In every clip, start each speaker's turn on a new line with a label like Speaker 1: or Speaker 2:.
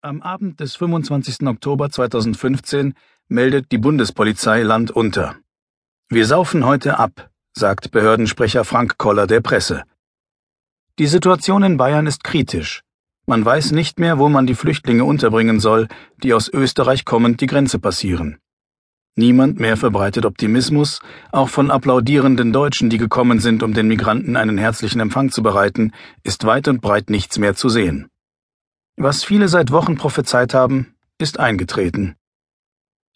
Speaker 1: Am Abend des 25. Oktober 2015 meldet die Bundespolizei Land unter. Wir saufen heute ab, sagt Behördensprecher Frank Koller der Presse. Die Situation in Bayern ist kritisch. Man weiß nicht mehr, wo man die Flüchtlinge unterbringen soll, die aus Österreich kommend die Grenze passieren. Niemand mehr verbreitet Optimismus, auch von applaudierenden Deutschen, die gekommen sind, um den Migranten einen herzlichen Empfang zu bereiten, ist weit und breit nichts mehr zu sehen. Was viele seit Wochen prophezeit haben, ist eingetreten.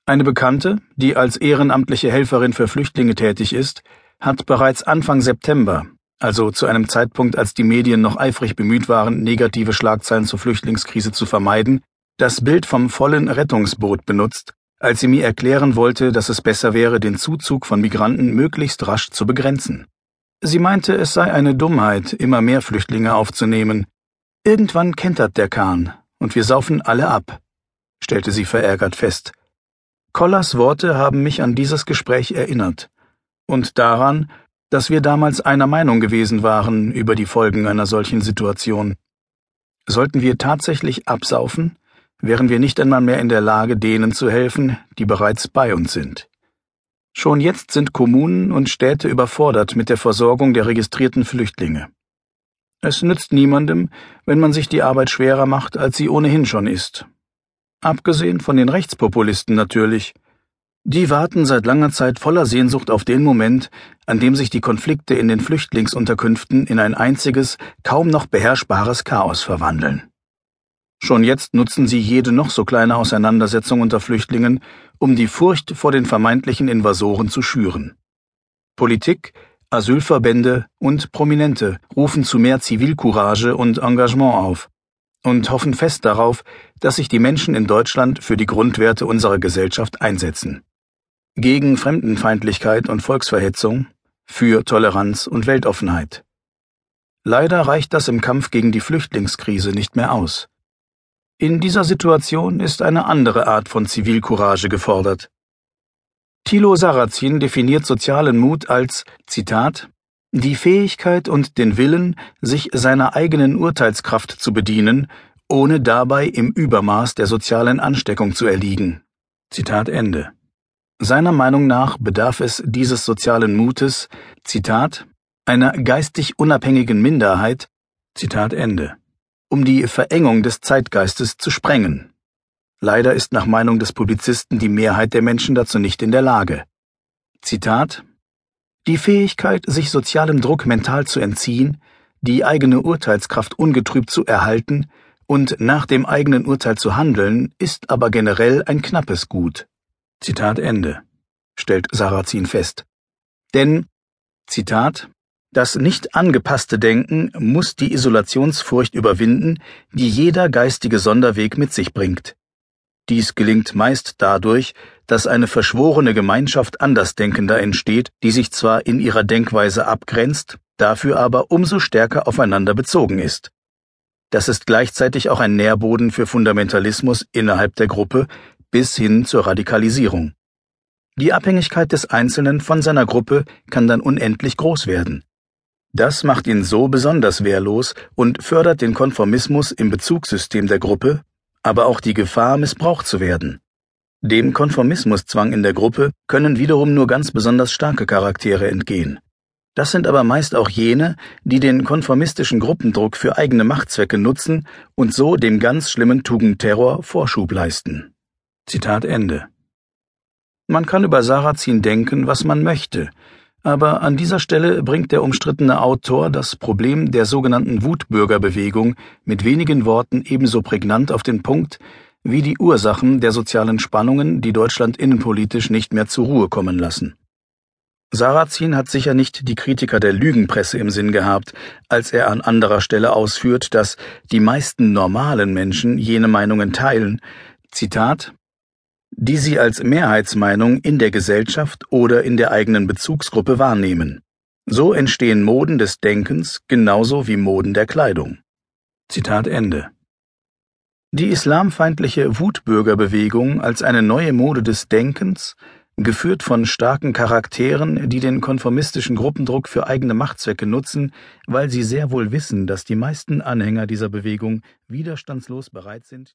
Speaker 1: Eine Bekannte, die als ehrenamtliche Helferin für Flüchtlinge tätig ist, hat bereits Anfang September, also zu einem Zeitpunkt, als die Medien noch eifrig bemüht waren, negative Schlagzeilen zur Flüchtlingskrise zu vermeiden, das Bild vom vollen Rettungsboot benutzt, als sie mir erklären wollte, dass es besser wäre, den Zuzug von Migranten möglichst rasch zu begrenzen. Sie meinte, es sei eine Dummheit, immer mehr Flüchtlinge aufzunehmen. Irgendwann kentert der Kahn, und wir saufen alle ab, stellte sie verärgert fest. Kollers Worte haben mich an dieses Gespräch erinnert und daran, dass wir damals einer Meinung gewesen waren über die Folgen einer solchen Situation. Sollten wir tatsächlich absaufen, wären wir nicht einmal mehr in der Lage, denen zu helfen, die bereits bei uns sind. Schon jetzt sind Kommunen und Städte überfordert mit der Versorgung der registrierten Flüchtlinge. Es nützt niemandem, wenn man sich die Arbeit schwerer macht, als sie ohnehin schon ist. Abgesehen von den Rechtspopulisten natürlich. Die warten seit langer Zeit voller Sehnsucht auf den Moment, an dem sich die Konflikte in den Flüchtlingsunterkünften in ein einziges, kaum noch beherrschbares Chaos verwandeln. Schon jetzt nutzen sie jede noch so kleine Auseinandersetzung unter Flüchtlingen, um die Furcht vor den vermeintlichen Invasoren zu schüren. Politik, Asylverbände und Prominente rufen zu mehr Zivilcourage und Engagement auf und hoffen fest darauf, dass sich die Menschen in Deutschland für die Grundwerte unserer Gesellschaft einsetzen. Gegen Fremdenfeindlichkeit und Volksverhetzung, für Toleranz und Weltoffenheit. Leider reicht das im Kampf gegen die Flüchtlingskrise nicht mehr aus. In dieser Situation ist eine andere Art von Zivilcourage gefordert. Thilo Sarrazin definiert sozialen Mut als, Zitat, die Fähigkeit und den Willen, sich seiner eigenen Urteilskraft zu bedienen, ohne dabei im Übermaß der sozialen Ansteckung zu erliegen. Zitat Ende. Seiner Meinung nach bedarf es dieses sozialen Mutes, Zitat, einer geistig unabhängigen Minderheit, Zitat Ende um die Verengung des Zeitgeistes zu sprengen. Leider ist nach Meinung des Publizisten die Mehrheit der Menschen dazu nicht in der Lage. Zitat Die Fähigkeit, sich sozialem Druck mental zu entziehen, die eigene Urteilskraft ungetrübt zu erhalten und nach dem eigenen Urteil zu handeln, ist aber generell ein knappes Gut. Zitat Ende, stellt Sarrazin fest. Denn, Zitat, das nicht angepasste Denken muss die Isolationsfurcht überwinden, die jeder geistige Sonderweg mit sich bringt. Dies gelingt meist dadurch, dass eine verschworene Gemeinschaft Andersdenkender entsteht, die sich zwar in ihrer Denkweise abgrenzt, dafür aber umso stärker aufeinander bezogen ist. Das ist gleichzeitig auch ein Nährboden für Fundamentalismus innerhalb der Gruppe bis hin zur Radikalisierung. Die Abhängigkeit des Einzelnen von seiner Gruppe kann dann unendlich groß werden. Das macht ihn so besonders wehrlos und fördert den Konformismus im Bezugssystem der Gruppe, aber auch die Gefahr, missbraucht zu werden. Dem Konformismuszwang in der Gruppe können wiederum nur ganz besonders starke Charaktere entgehen. Das sind aber meist auch jene, die den konformistischen Gruppendruck für eigene Machtzwecke nutzen und so dem ganz schlimmen Tugendterror Vorschub leisten. Zitat Ende. Man kann über Sarrazin denken, was man möchte, aber an dieser Stelle bringt der umstrittene Autor das Problem der sogenannten Wutbürgerbewegung mit wenigen Worten ebenso prägnant auf den Punkt wie die Ursachen der sozialen Spannungen, die Deutschland innenpolitisch nicht mehr zur Ruhe kommen lassen. Sarrazin hat sicher nicht die Kritiker der Lügenpresse im Sinn gehabt, als er an anderer Stelle ausführt, dass die meisten normalen Menschen jene Meinungen teilen, Zitat, die sie als Mehrheitsmeinung in der Gesellschaft oder in der eigenen Bezugsgruppe wahrnehmen. So entstehen Moden des Denkens genauso wie Moden der Kleidung. Zitat Ende. Die islamfeindliche Wutbürgerbewegung als eine neue Mode des Denkens, geführt von starken Charakteren, die den konformistischen Gruppendruck für eigene Machtzwecke nutzen, weil sie sehr wohl wissen, dass die meisten Anhänger dieser Bewegung widerstandslos bereit sind,